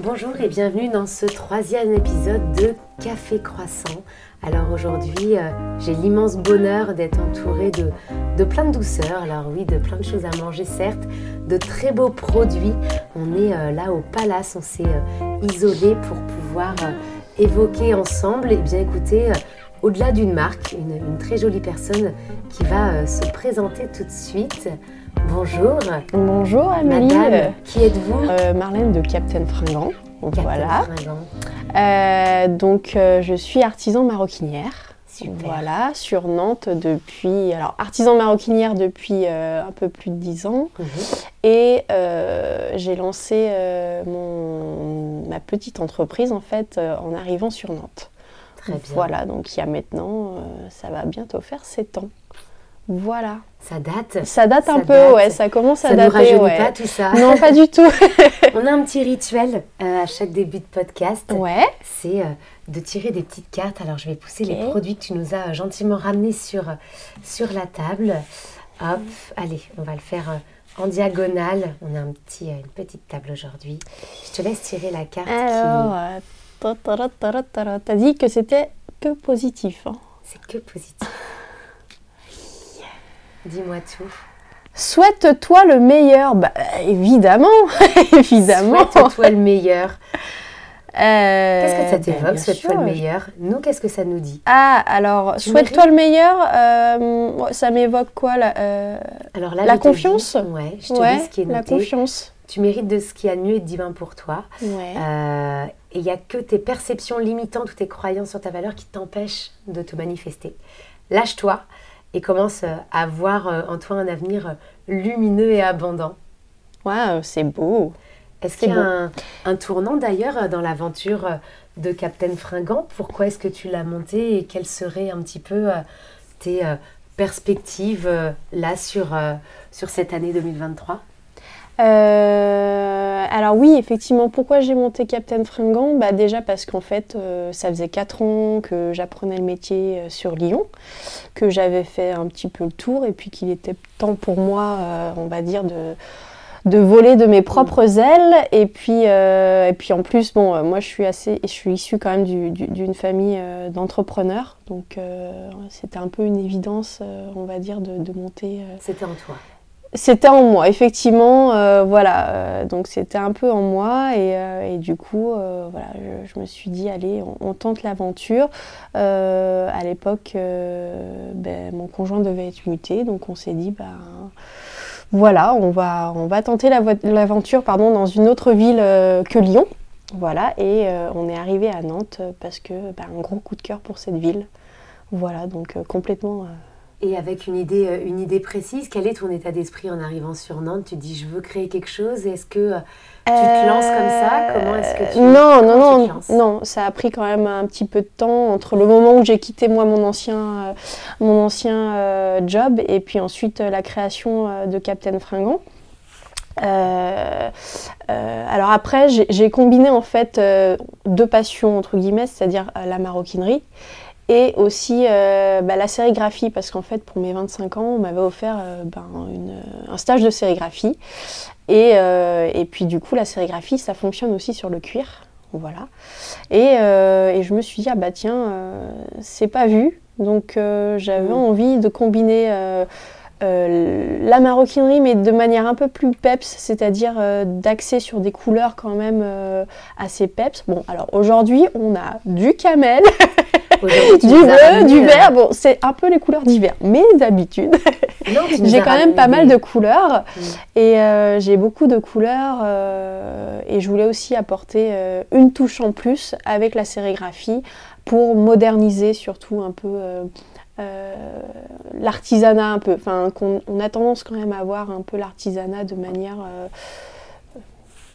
Bonjour et bienvenue dans ce troisième épisode de Café Croissant. Alors aujourd'hui, euh, j'ai l'immense bonheur d'être entourée de, de plein de douceur. Alors oui, de plein de choses à manger certes, de très beaux produits. On est euh, là au Palace, on s'est euh, isolé pour pouvoir évoquer ensemble. Et bien écoutez, au-delà d'une marque, une, très jolie personne qui va se présenter tout de suite. Bonjour. Bonjour Amélie. Madame, qui êtes-vous Marlène de Captain Fringant. Captain voilà. Fringant. Euh, donc euh, je suis artisan maroquinière. Super. Voilà, sur Nantes depuis. Alors, artisan maroquinière depuis euh, un peu plus de 10 ans. Mhm. Et euh, j'ai lancé euh, mon, ma petite entreprise en fait euh, en arrivant sur Nantes. Très bien. Voilà, donc il y a maintenant, euh, ça va bientôt faire 7 ans. Voilà. Ça date. Ça date Ça un peu, date. ouais, ça commence à Ça ne dater. rajeunit ouais. pas tout ça. Non, pas du tout. On a un petit rituel euh, à chaque début de podcast. ouais. C'est euh, de tirer des petites cartes. Alors, je vais pousser les produits que tu nous as euh, gentiment ramenés sur, sur la table. Hop, allez, on va le faire en diagonale. On a un petit, une petite table aujourd'hui. Je te laisse tirer la carte. Alors, ta- ta- ta- ta- ta- ta- t'as dit que c'était que positif. hein. C'est que positif. Dis-moi tout. Souhaite-toi le meilleur. Bah, évidemment, évidemment. Souhaite-toi le meilleur. Euh, Qu'est-ce que ça bah, t'évoque, souhaite-toi le meilleur? Nous, qu'est-ce que ça nous dit? Ah, alors, souhaite-toi le meilleur. euh, ça m'évoque quoi là euh, Alors là, La confiance dis- Ouais, je te Ouais, dis ce qui est la confiance. Tu mérites de ce qu'il y a de mieux et de divin pour toi. Ouais. Euh, et il n'y a que tes perceptions limitantes ou tes croyances sur ta valeur qui t'empêchent de te manifester. Lâche-toi et commence euh, à voir euh, en toi un avenir euh, lumineux et abondant. Ouais, c'est beau. Est-ce qu'il y a un, un tournant d'ailleurs dans l'aventure de Captain Fringant? Pourquoi est-ce que tu l'as monté et quelles seraient un petit peu tes perspectives là sur, sur cette année 2023 Euh, alors oui, effectivement, pourquoi j'ai monté Captain Fringant? Bah Déjà parce qu'en fait, euh, ça faisait 4 ans que j'apprenais le métier euh, sur Lyon, que j'avais fait un petit peu le tour et puis qu'il était temps pour moi, euh, on va dire, de, de voler de mes propres ailes. Et puis, euh, et puis en plus, bon, euh, moi je suis, assez, je suis issue quand même du- du- d'une famille d'entrepreneurs, donc c'était un peu une évidence, on va dire, de, de monter... C'était en toi. C'était en moi, effectivement, euh, voilà. euh, donc c'était un peu en moi et, euh, du coup, voilà, je, me suis dit, allez, on, tente l'aventure. À l'époque, ben, mon conjoint devait être muté, donc on s'est dit, ben, voilà, on va, on va tenter l'aventure, pardon, dans une autre ville que Lyon. Voilà, et on est arrivé à Nantes parce que, ben, un gros coup de cœur pour cette ville. Voilà, donc complètement. Euh, Et avec une idée, euh, une idée précise, quel est ton état d'esprit en arrivant sur Nantes? Tu dis je veux créer quelque chose. Est-ce que euh, tu te lances comme ça? Comment est-ce que tu Non, non, tu te non, non, ça a pris quand même un petit peu de temps entre le moment où j'ai quitté moi mon ancien, euh, mon ancien euh, job et puis ensuite euh, la création euh, de Captain Fringant. Euh, euh, alors après, j'ai combiné en fait euh, deux passions entre guillemets, c'est-à-dire euh, la maroquinerie et aussi euh, bah, la sérigraphie, parce qu'en fait pour mes 25 ans, on m'avait offert euh, ben, une- un stage de sérigraphie. Et, euh, et puis du coup, la sérigraphie, ça fonctionne aussi sur le cuir. Voilà. Et, euh, et je me suis dit, ah bah tiens, euh, c'est pas vu. Donc euh, j'avais Mm. envie de combiner euh, euh, la maroquinerie, mais de manière un peu plus peps, c'est-à-dire euh, d'axer sur des couleurs quand même euh, assez peps. Bon, alors aujourd'hui, on a du camel, du bleu, du euh, vert. Bon, c'est un peu les couleurs d'hiver, mais d'habitude, j'ai quand même pas mal de couleurs. Mm. Et euh, j'ai beaucoup de couleurs euh, et je voulais aussi apporter euh, une touche en plus avec la sérigraphie pour moderniser surtout un peu euh, euh, l'artisanat un peu. Enfin, qu'on on a tendance quand même à voir un peu l'artisanat de manière euh,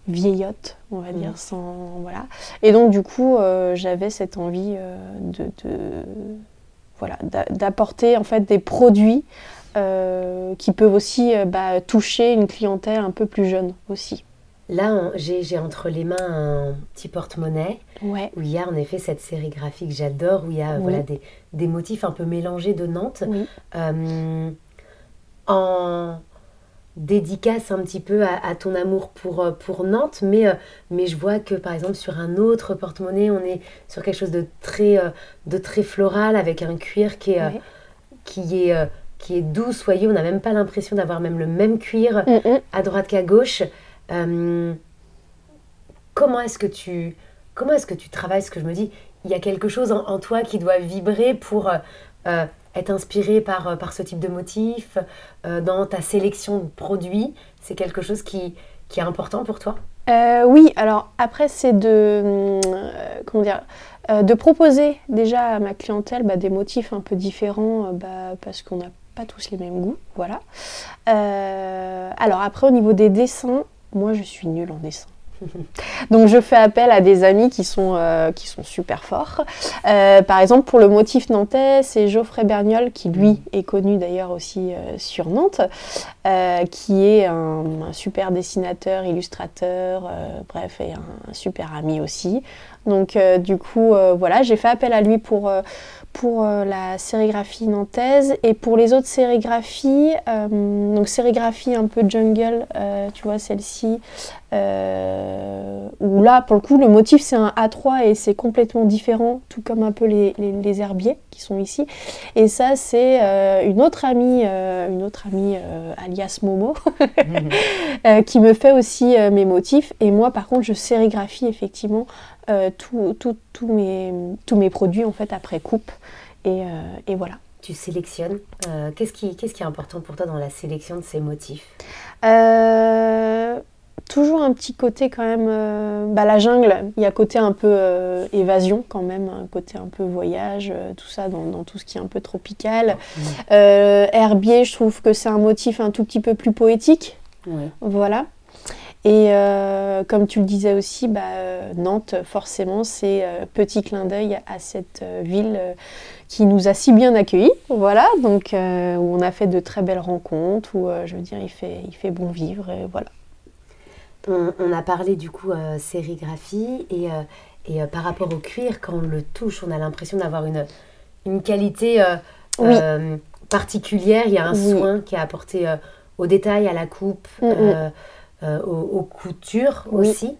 vieillotte, on va dire, Mm. sans voilà. Et donc du coup, euh, j'avais cette envie euh, de, de- voilà d'a- d'apporter en fait des produits euh, qui peuvent aussi bah, toucher une clientèle un peu plus jeune aussi. Là, on- j'ai entre les mains un petit porte-monnaie Ouais. où il y a en effet cette série graphique que j'adore, où il y a Oui. voilà, des, des motifs un peu mélangés de Nantes. Oui. En, dédicace un petit peu à, ton amour pour, pour Nantes, mais, mais je vois que par exemple sur un autre porte-monnaie, on est sur quelque chose de très, de très floral avec un cuir qui est, qui est, qui est doux, soyeux. On n'a même pas l'impression d'avoir même le même cuir mm, mm. à droite qu'à gauche. comment est-ce que tu comment est-ce que tu travailles? Ce que je me dis il y a quelque chose en, toi qui doit vibrer pour euh, euh, être inspiré par, euh, par ce type de motif dans ta sélection de produits C'est quelque chose qui, est important pour toi? Oui, alors après, c'est de, de proposer déjà à ma clientèle bah, des motifs un peu différents bah, parce qu'on n'a pas tous les mêmes goûts. Voilà. alors après, au niveau des dessins, moi je suis nulle en dessin. Donc je fais appel à des amis qui sont, euh, qui sont super forts. Euh, par exemple, pour le motif nantais, c'est Geoffrey Berniol, qui lui est connu d'ailleurs aussi euh, sur Nantes, qui est un, super dessinateur, illustrateur, bref, et un, super ami aussi. Donc du coup, voilà, j'ai fait appel à lui pour pour la sérigraphie nantaise et pour les autres sérigraphies, donc sérigraphie un peu jungle, tu vois celle-ci, euh, où là, pour le coup, le motif c'est un A3 et c'est complètement différent, tout comme un peu les, les, herbiers qui sont ici. Et ça, c'est euh, une autre amie, euh, une autre amie alias Momo, qui me fait aussi mes motifs. Et moi, par contre, je sérigraphie effectivement tous mes, tous mes produits en fait après coupe. Et, et voilà tu sélectionnes. qu'est-ce, qui, qu'est-ce qui est important pour toi dans la sélection de ces motifs? Toujours un petit côté quand même. Euh, bah, la jungle, il y a côté un peu euh, évasion quand même, un côté un peu voyage, euh, tout ça dans, tout ce qui est un peu tropical. herbier, je trouve que c'est un motif un tout petit peu plus poétique. Voilà. Et comme tu le disais aussi, bah, Nantes, forcément, c'est petit clin d'œil à cette ville qui nous a si bien accueillis. Voilà, donc où on a fait de très belles rencontres, où je veux dire, il fait, il fait bon vivre, et voilà. On, a parlé du coup euh, sérigraphie et, euh, et euh, par rapport au cuir, quand on le touche, on a l'impression d'avoir une, une qualité particulière. Il y a un soin qui est apporté au détail, à la coupe, mm, mm. aux, coutures aussi.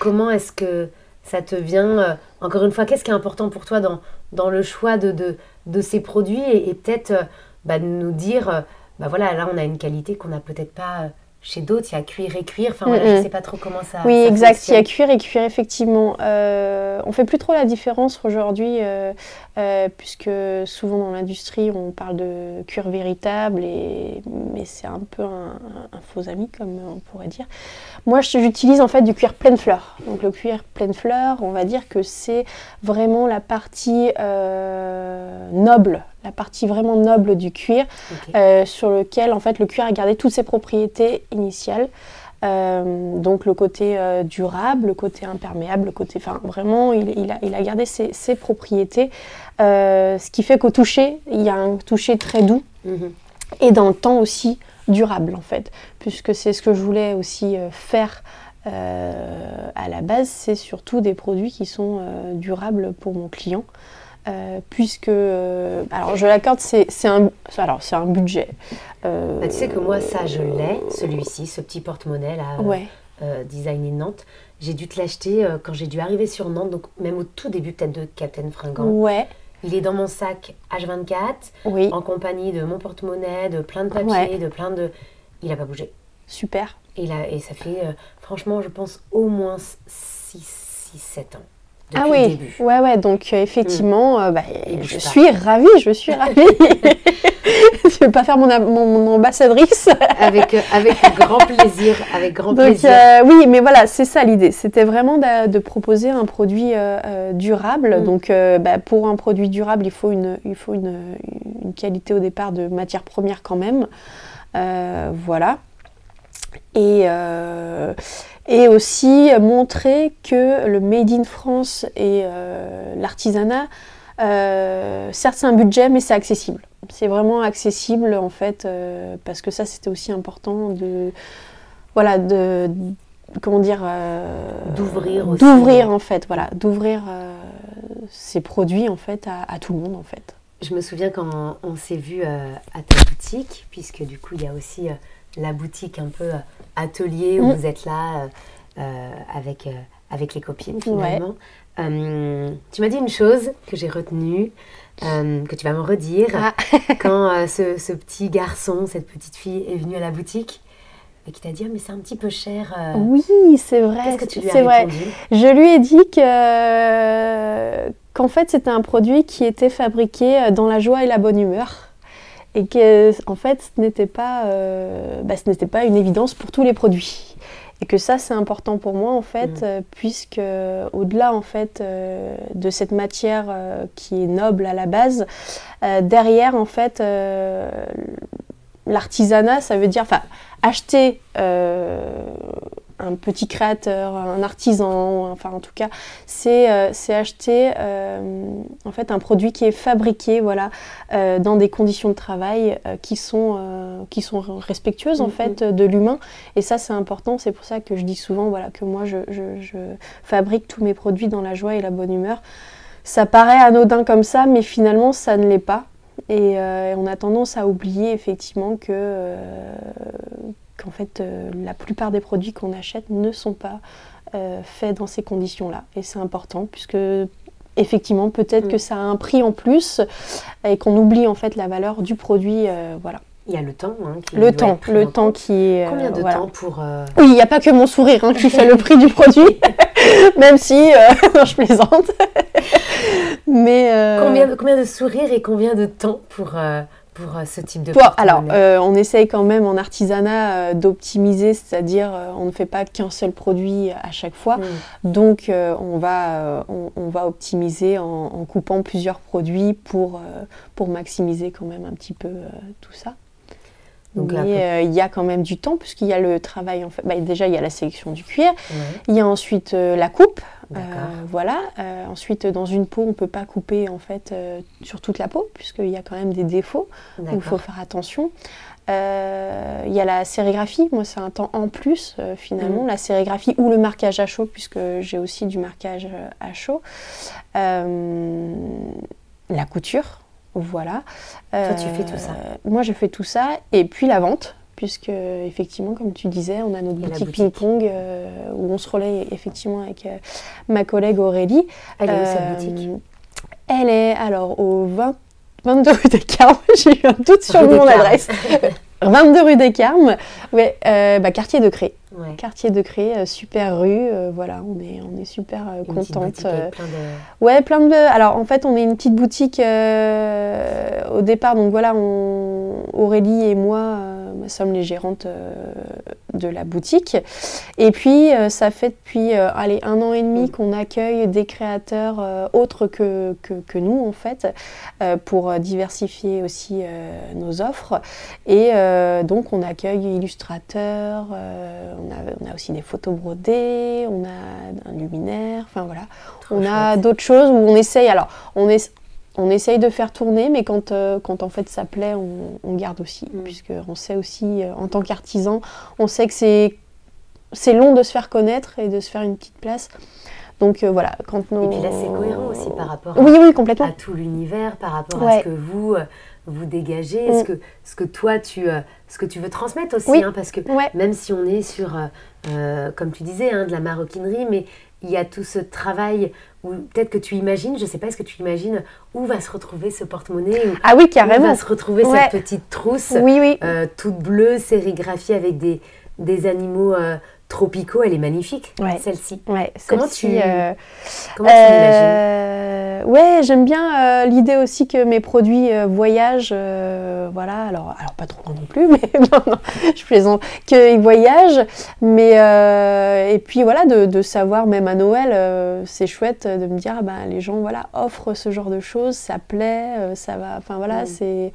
comment est-ce que ça te vient Encore une fois, qu'est-ce qui est important pour toi dans, dans le choix de, de, de ces produits et, peut-être bah, de nous dire, bah voilà, là on a une qualité qu'on n'a peut-être pas chez d'autres, il y a cuir et cuir. Enfin, voilà, je ne sais pas trop comment ça. Oui, exact. Il y a cuir et cuir, effectivement. Euh, on fait plus trop la différence aujourd'hui, euh, euh, puisque souvent dans l'industrie, on parle de cuir véritable, et... mais c'est un peu un, faux ami, comme on pourrait dire. Moi, j'utilise en fait du cuir pleine fleur. Donc, le cuir pleine fleur, on va dire que c'est vraiment la partie euh, noble la partie vraiment noble du cuir, euh, sur lequel en fait le cuir a gardé toutes ses propriétés initiales. Euh, donc le côté euh, durable, le côté imperméable, le côté, enfin vraiment, il, a, il a, gardé ses, propriétés, ce qui fait qu'au toucher, il y a un toucher très doux mhm. et dans le temps aussi durable en fait, puisque c'est ce que je voulais aussi faire à la base, c'est surtout des produits qui sont durables pour mon client. Euh, puisque, euh, alors je l'accorde, c'est un, alors c'est un budget. Euh, bah, tu sais que moi ça je l'ai, celui-ci, ce petit porte-monnaie là, ouais. designé Nantes. J'ai dû te l'acheter quand j'ai dû arriver sur Nantes, donc même au tout début peut-être de Captain Fringant. Ouais. Il est dans mon sac H24, oui. en compagnie de mon porte-monnaie, de plein de papiers, de plein de. Il n'a pas bougé. Super. Et, là, et ça fait, franchement, je pense au moins 6-7 ans ah oui, ouais, ouais, donc euh, effectivement, mm. euh, bah, je suis ravie, je suis ravie. je ne vais pas faire mon, mon, ambassadrice. avec, euh, avec grand plaisir, avec grand donc, plaisir. oui, mais voilà, c'est ça l'idée. C'était vraiment de, proposer un produit durable. Mm. Donc, bah, pour un produit durable, il faut, une, il faut une, une qualité au départ de matière première quand même. voilà. Et et aussi montrer que le Made in France et euh, l'artisanat, euh, certes c'est un budget, mais c'est accessible. C'est vraiment accessible en fait, euh, parce que ça c'était aussi important de, voilà, de, comment dire, d'ouvrir, d'ouvrir en fait, voilà, d'ouvrir ces produits en fait à, tout le monde en fait. je me souviens quand on, s'est vu à ta boutique, puisque du coup, il y a aussi la boutique un peu atelier où mm. vous êtes là avec, avec les copines finalement. tu m'as dit une chose que j'ai retenue, que tu vas me redire. Ah. quand ce, ce, petit garçon, cette petite fille est venue à la boutique, et qui t'a dit ah, mais c'est un petit peu cher. Euh. Oui, c'est vrai. Qu'est-ce que tu lui as vrai. Je lui ai dit que qu'en fait c'était un produit qui était fabriqué euh, dans la joie et la bonne humeur et que en fait ce n'était pas euh, bah, ce n'était pas une évidence pour tous les produits et que ça c'est important pour moi en fait mm. puisque au-delà en fait de cette matière qui est noble à la base derrière en fait l'artisanat ça veut dire enfin acheter euh, un petit créateur, un artisan, enfin en tout cas, c'est euh, acheter euh, en fait un produit qui est fabriqué voilà, dans des conditions de travail qui, sont, qui sont respectueuses en mm, fait de l'humain. Et ça c'est important, c'est pour ça que je dis souvent voilà, que moi je, je, fabrique tous mes produits dans la joie et la bonne humeur. Ça paraît anodin comme ça, mais finalement ça ne l'est pas. Et on a tendance à oublier effectivement que qu'en fait euh, la plupart des produits qu'on achète ne sont pas euh, faits dans ces conditions-là. Et c'est important puisque effectivement peut-être mm. que ça a un prix en plus et qu'on oublie en fait la valeur du produit. Euh, voilà. Il y a le temps. Hein, le temps, le temps qui est. Combien de temps pour. Oui, il n'y a pas que mon sourire hein, qui fait le prix du produit, même si. non, je plaisante. Mais. Combien, combien de sourires et combien de temps pour pour euh, ce type de Alors, euh, on essaye quand même en artisanat euh, d'optimiser, c'est-à-dire on ne fait pas qu'un seul produit à chaque fois. Mm. Donc, on, va, on, va optimiser en, coupant plusieurs produits pour, pour maximiser quand même un petit peu tout ça. Donc, Mais il y a quand même du temps puisqu'il y a le travail. En fait. Bah, déjà, il y a la sélection du cuir. Il y a ensuite la coupe. Euh, voilà. Euh, ensuite, dans une peau, on ne peut pas couper en fait euh, sur toute la peau, puisqu'il y a quand même des défauts où il faut faire attention. Il y a la sérigraphie, moi c'est un temps en plus finalement, mm. la sérigraphie ou le marquage à chaud, puisque j'ai aussi du marquage à chaud. la couture, voilà. Toi tu fais tout ça Moi je fais tout ça, et puis la vente, puisque effectivement, comme tu disais, on a notre boutique, ping-pong euh, où on se relaie effectivement avec euh, ma collègue Aurélie. Elle est où cette euh, boutique? Elle est alors au 22 rue des Carmes. J'ai eu un doute sur mon adresse. 22 rue des Carmes, ouais, bah, quartier de Cré. Quartier de Cré, super rue, voilà, on est, on est super contente. Plein de... Ouais, plein de. Alors en fait, on est une petite boutique au départ, donc voilà, on... Aurélie et moi sommes les gérantes euh, de la boutique. Et puis, euh, ça fait depuis euh, allez, un an et demi mm. qu'on accueille des créateurs autres que, que, nous, en fait, pour diversifier aussi nos offres. Et donc, on accueille illustrateurs, aussi des photos brodées, on a un luminaire, enfin voilà. on a d'autres choses où on essaye. Alors, on est on essaye de faire tourner, mais quand, euh, quand en fait ça plaît, on, garde aussi. Mm. Puisqu'on sait aussi, euh, en tant qu'artisan, on sait que c'est, c'est long de se faire connaître et de se faire une petite place. Donc euh, voilà, quand nos... Et puis là, c'est cohérent aussi par rapport oui, oui, complètement. à tout l'univers, par rapport à ce que vous, vous dégagez, mm. ce, que, ce, que toi, tu, ce que tu veux transmettre aussi. Hein, parce que même si on est sur, comme tu disais, hein, de la maroquinerie, mais il y a tout ce travail où peut-être que tu imagines, je ne sais pas, est-ce que tu imagines où va se retrouver ce porte-monnaie Ah oui, carrément. Où va se retrouver cette petite trousse oui, oui. Euh, toute bleue, sérigraphiée avec des, des animaux euh, tropicaux, elle est magnifique, celle-ci. Ouais, comment tu, euh, comment tu euh, Ouais, j'aime bien euh, l'idée aussi que mes produits voyagent. voilà, alors, alors pas trop non plus, mais non, non, je plaisante, qu'ils voyagent. Mais et puis voilà, de, de, savoir même à Noël, c'est chouette de me dire, ah ben, les gens voilà offrent ce genre de choses, ça plaît, ça va. Enfin voilà, mm. c'est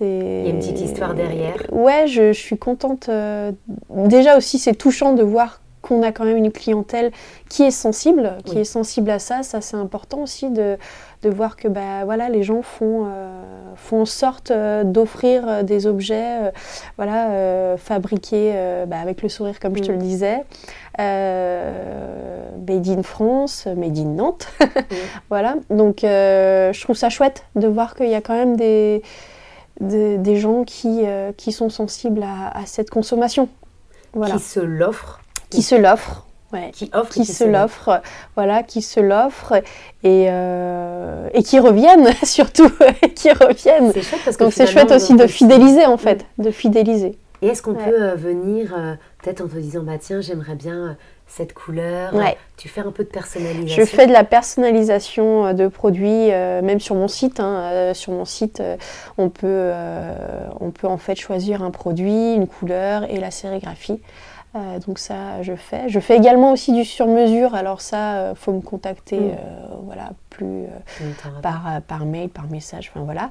il y a une petite histoire derrière. Ouais, je, suis contente. Euh, déjà aussi, c'est touchant de voir qu'on a quand même une clientèle qui est sensible, qui est sensible à ça. Ça, c'est important aussi de, de, voir que bah, voilà, les gens font, euh, font en sorte euh, d'offrir des objets voilà, fabriqués bah, avec le sourire, comme je te le mm. disais. made in France, made in Nantes. voilà. Donc je trouve ça chouette de voir qu'il y a quand même des, des, gens qui, qui sont sensibles à, à cette consommation. Voilà. Qui se l'offrent. Qui se l'offrent qui offre, qui, se l'offre, voilà, qui se l'offre et, euh, et qui reviennent surtout, qui reviennent. C'est chouette parce que donc c'est chouette aussi de fidéliser en fait, de fidéliser. Et est-ce qu'on peut euh, venir euh, peut-être en te disant bah tiens j'aimerais bien cette couleur. Tu fais un peu de personnalisation. Je fais de la personnalisation de produits, même sur mon site. Hein. sur mon site, on peut, on peut en fait choisir un produit, une couleur et la sérigraphie. Euh, donc ça, je fais. Je fais également aussi du sur-mesure. Alors ça, euh, faut me contacter, mm. Euh, voilà, plus par, par mail, par message, enfin voilà,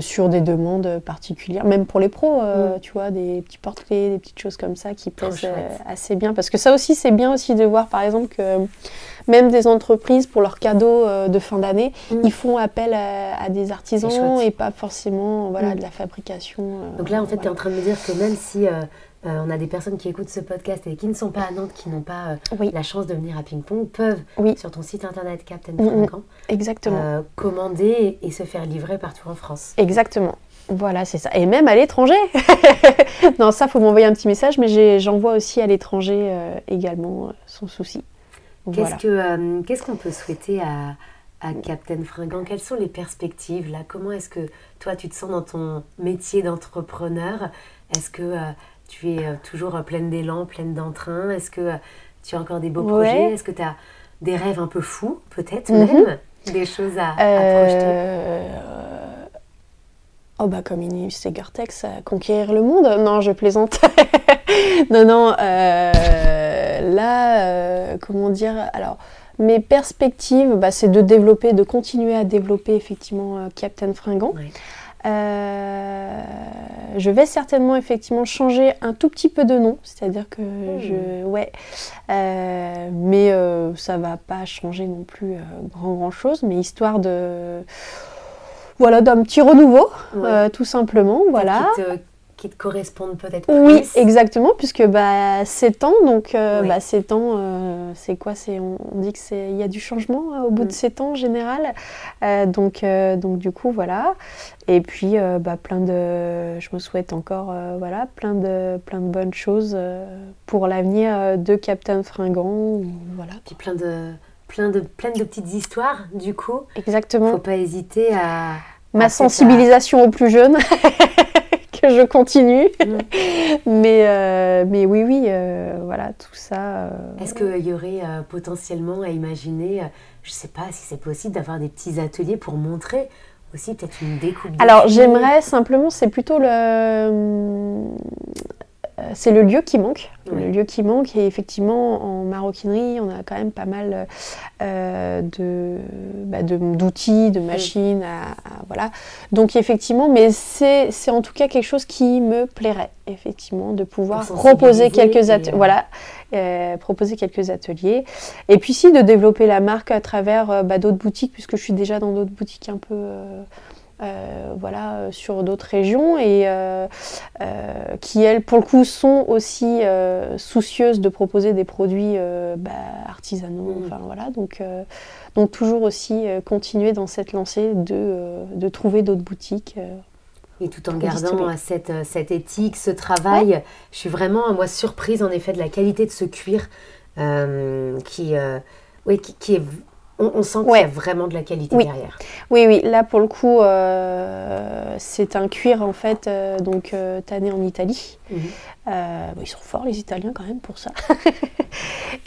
sur des demandes particulières. Même pour les pros, mm. tu vois, des petits portraits, des petites choses comme ça qui plaisent assez bien. Parce que ça aussi, c'est bien aussi de voir, par exemple, que même des entreprises pour leurs cadeaux de fin d'année, mm. ils font appel à, des artisans et pas forcément, voilà, de la fabrication. Donc là, en fait, tu es en train de me dire que même si euh, on a des personnes qui écoutent ce podcast et qui ne sont pas à Nantes, qui n'ont pas euh, la chance de venir à Ping Pong, peuvent sur ton site internet Captain mm, Exactement. Euh, commander et se faire livrer partout en France. Exactement. Voilà, c'est ça. Et même à l'étranger. non, ça, faut m'envoyer un petit message, mais j'envoie aussi à l'étranger également, sans souci. Qu'est-ce qu'on peut souhaiter à, à Captain Fringant? Quelles sont les perspectives là? Comment est-ce que toi, tu te sens dans ton métier d'entrepreneur? Est-ce que tu es euh, toujours pleine d'élan, pleine d'entrain Est-ce que euh, tu as encore des beaux projets? Est-ce que tu as des rêves un peu fous, peut-être mhm. même? Des choses à, projeter euh, Oh bah comme Gore-Tex à conquérir le monde. Non, je plaisante. non, non. là, comment dire? Alors, mes perspectives, bah, c'est de développer, de continuer à développer effectivement Captain Fringant. Euh, je vais certainement effectivement changer un tout petit peu de nom, c'est-à-dire que hmm. je, ouais, euh, mais euh, ça va pas changer non plus grand grand chose, mais histoire de, voilà, d'un petit renouveau, tout simplement, voilà qui te correspondent peut-être plus. Oui, exactement, puisque bah, 7 ans, donc euh, bah, 7 ans, euh, c'est quoi c'est, on, dit qu'il y a du changement euh, au bout de 7 mm. ans en général. donc, donc du coup, voilà. Et puis, bah, plein de, je me souhaite encore voilà, plein, de, plein de bonnes choses pour l'avenir de Captain Fringant. Voilà. Puis plein de, plein, de, plein de petites histoires, du coup. Exactement. Faut pas hésiter à... Ma sensibilisation aux plus jeunes. que je continue. Mm. mais, euh, mais oui, oui, euh, voilà, tout ça. Euh, Est-ce qu'il y aurait potentiellement à imaginer, je ne sais pas si c'est possible, d'avoir des petits ateliers pour montrer aussi peut-être une découpe Alors j'aimerais simplement, c'est plutôt le c'est le lieu qui manque. Le lieu qui manque. Et effectivement, en maroquinerie, on a quand même pas mal euh, bah, d'outils, de, machines. voilà. Donc, effectivement, mais c'est en tout cas quelque chose qui me plairait, effectivement, de pouvoir proposer quelques, ateliers. Euh, proposer quelques ateliers. Et puis, si, de développer la marque à travers bah, d'autres boutiques, puisque je suis déjà dans d'autres boutiques un peu euh, voilà, euh, sur d'autres régions et euh, qui, elles, pour le coup, sont aussi soucieuses de proposer des produits bah, artisanaux. Mmh. Enfin, voilà, donc, donc toujours aussi continuer dans cette lancée de, de trouver d'autres boutiques. Et tout en gardant cette, cette, éthique, ce travail, je suis vraiment, moi, surprise en effet de la qualité de ce cuir qui, oui, qui, qui, est on, sent qu'il y a vraiment de la qualité derrière. Oui, oui. Là, pour le coup, euh, c'est un cuir en fait, euh, donc euh, tanné en Italie. Mhm. ils sont forts les Italiens quand même pour ça.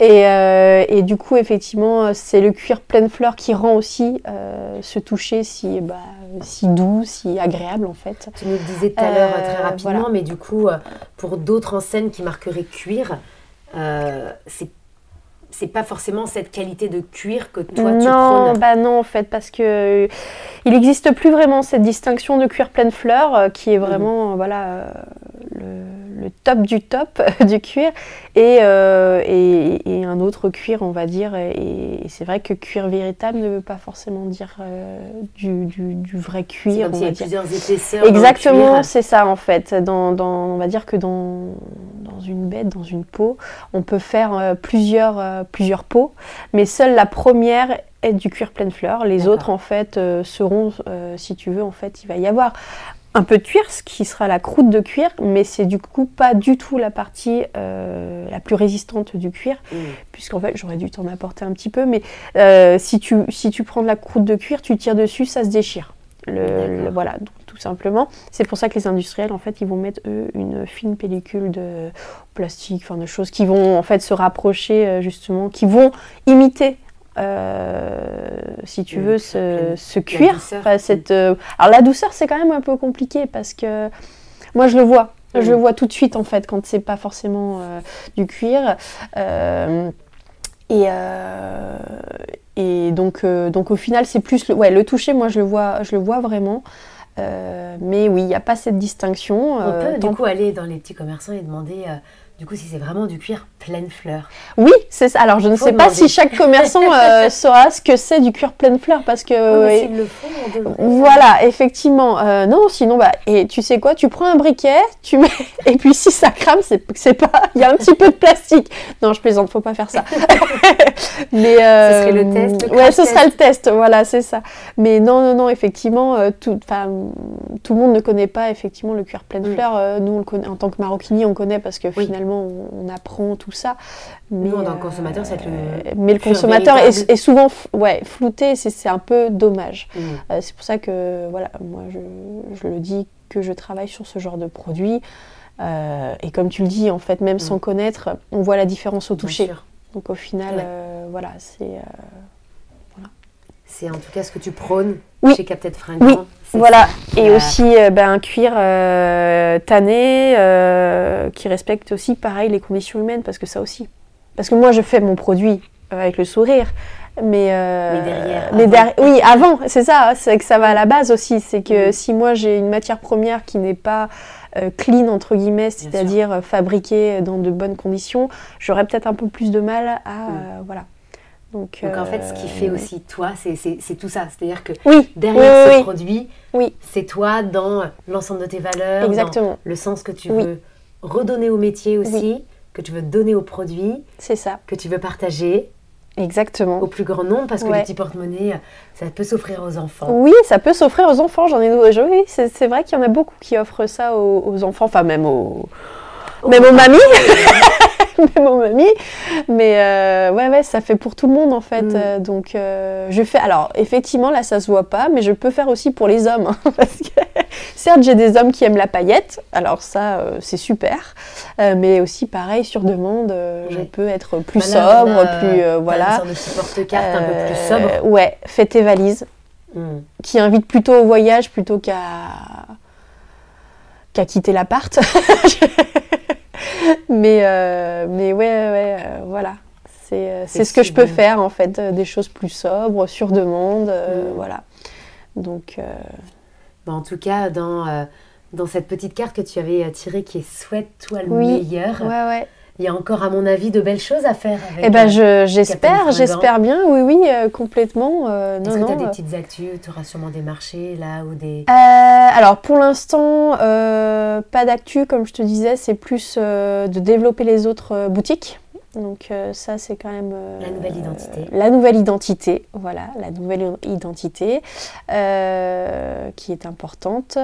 et, du coup, effectivement, c'est le cuir pleine fleur qui rend aussi ce toucher si, bah, si doux, si agréable en fait. Tu nous le disais tout à l'heure très rapidement, mais du coup, pour d'autres enseignes qui marqueraient cuir, c'est c'est pas forcément cette qualité de cuir que toi tu prônes. Bah non, en fait, parce que euh, il n'existe plus vraiment cette distinction de cuir pleine fleur euh, qui est mhm. vraiment euh, voilà le, top du top du cuir et, et, un autre cuir, on va dire. Et, c'est vrai que cuir véritable ne veut pas forcément dire du, du, vrai cuir. Comme il y a plusieurs épaisseurs. Exactement, c'est ça en fait. Dans, dans, on va dire que dans, dans une bête, dans une peau. On peut faire plusieurs, plusieurs peaux, mais seule la première est du cuir pleine fleur. Les autres, en fait, seront, si tu veux, en fait, il va y avoir un peu de cuir, ce qui sera la croûte de cuir, mais c'est du coup pas du tout la partie euh, la plus résistante du cuir, mmh. puisqu'en fait j'aurais dû t'en apporter un petit peu, mais euh, si, tu, si tu prends de la croûte de cuir, tu tires dessus, ça se déchire. Le, voilà, tout simplement. C'est pour ça que les industriels, en fait, ils vont mettre eux une fine pellicule de plastique, enfin de choses qui vont en fait se rapprocher euh, justement, qui vont imiter euh, si tu veux, ce, cuir. cette, euh, alors la douceur, c'est quand même un peu compliqué parce que moi, je le vois. Je le vois tout de suite en fait quand c'est pas forcément euh, du cuir. et, et donc, donc au final, c'est plus le, ouais, le toucher. Moi, je le vois, je le vois vraiment. Mais oui, il n'y a pas cette distinction. On peut du coup aller dans les petits commerçants et demander du coup, si c'est vraiment du cuir pleine fleur. Oui, c'est ça. Alors, je ne sais pas si chaque commerçant euh, saura ce que c'est du cuir pleine fleur parce que. le font, Voilà, effectivement. Euh, non, sinon, bah, et tu sais quoi? Tu prends un briquet, tu mets, et puis si ça crame, c'est pas. Il y a un petit peu de plastique. Non, je plaisante, faut pas faire ça. Mais ce serait le test. Le ouais, ce sera le test. Voilà, c'est ça. Mais non, non, non, effectivement, tout, tout le monde ne connaît pas effectivement le cuir pleine fleur. nous, on le connaît en tant que maroquinier, on connaît parce que finalement on, apprend tout ça. Mais, le consommateur, c'est le. Euh, mais le consommateur est, souvent ouais, flouté, c'est un peu dommage. Mm. Euh, c'est pour ça que, voilà, moi, je, le dis que je travaille sur ce genre de produit. Euh, et comme tu le dis, en fait, même mm. sans connaître, on voit la différence au toucher. Donc au final, voilà, c'est. C'est en tout cas ce que tu prônes chez Captain Fringant. Oui, voilà. Et aussi euh, ben, un cuir euh, tanné euh, qui respecte aussi, pareil, les conditions humaines, parce que ça aussi. Parce que moi, je fais mon produit avec le sourire, mais, mais derrière, oui, avant, c'est ça, c'est que ça va à la base aussi. C'est que mm. si moi j'ai une matière première qui n'est pas clean entre guillemets, c'est-à-dire fabriquée dans de bonnes conditions, j'aurais peut-être un peu plus de mal à mm. voilà. Donc, en fait, ce qui fait aussi toi, c'est tout ça. C'est-à-dire que derrière ce produit, c'est toi dans l'ensemble de tes valeurs, Exactement. le sens que tu veux redonner au métier aussi, que tu veux donner au produit. C'est ça. Que tu veux partager. Exactement. Au plus grand nombre, parce que les petits porte-monnaie, ça peut s'offrir aux enfants. Oui, ça peut s'offrir aux enfants. J'en ai. Oui, c'est vrai qu'il y en a beaucoup qui offrent ça aux, enfants, enfin même aux, même aux mamies. même aux mamies. Mais euh, ouais, ouais, ça fait pour tout le monde en fait. Mm. Euh, donc euh, je fais. Alors effectivement, là ça se voit pas, mais je peux faire aussi pour les hommes. Hein, parce que certes, j'ai des hommes qui aiment la paillette. Alors ça, c'est super. mais aussi pareil, sur demande, je peux être plus sobre, plus. voilà. Une sorte de porte-carte un peu plus sobre. Ouais, fais tes valises. Mm. Qui invite plutôt au voyage plutôt qu'à qu'à quitter l'appart. mais, euh, mais ouais, ouais, euh, voilà. C'est, euh, ce que je peux faire en fait, des choses plus sobres, sur demande, mm. voilà. Donc. en tout cas, dans, dans cette petite carte que tu avais tirée qui est Souhaite-toi le meilleur. Ouais, ouais il y a encore, à mon avis, de belles choses à faire. Avec, eh ben, j'espère, j'espère bien, oui, oui, complètement. Est-ce que tu as des petites actus? Tu auras sûrement des marchés là ou des. alors, pour l'instant, pas d'actu, comme je te disais, c'est plus de développer les autres boutiques. Donc ça, c'est quand même... la nouvelle identité. La nouvelle identité, voilà, la nouvelle identité qui est importante.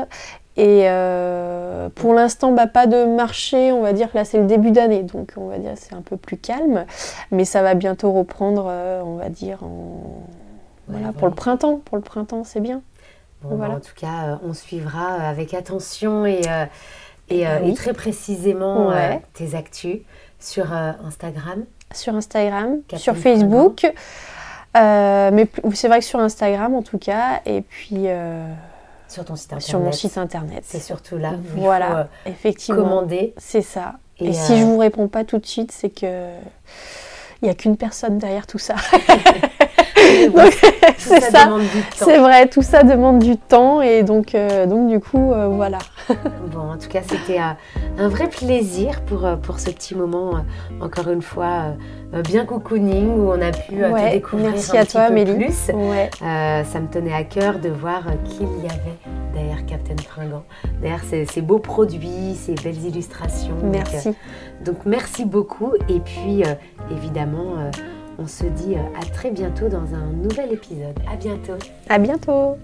Et euh, pour l'instant, bah, pas de marché, on va dire que là c'est le début d'année, donc on va dire c'est un peu plus calme, mais ça va bientôt reprendre, euh, on va dire, voilà, pour le printemps. Pour le printemps, c'est bien. voilà. en tout cas, euh, on suivra avec attention et, et, très précisément tes actus sur Instagram. Sur Instagram, sur Facebook. mais c'est vrai que sur Instagram en tout cas, et puis sur ton site internet. Sur mon site internet. C'est surtout là. voilà, faut, euh, effectivement. Commander. C'est ça. Et, si euh, je vous réponds pas tout de suite, c'est que il n'y a qu'une personne derrière tout ça. c'est ça. C'est vrai, tout ça demande du temps et donc, euh, donc du coup, voilà. bon, en tout cas, c'était un vrai plaisir pour, pour ce petit moment, encore une fois, bien cocooning, où on a pu te découvrir merci un à toi, peu plus. ça me tenait à cœur de voir qu'il y avait derrière Captain Fringant, derrière ces, beaux produits, ces belles illustrations. Merci. Donc, merci beaucoup. Et puis, évidemment, on se dit à très bientôt dans un nouvel épisode. À bientôt. À bientôt.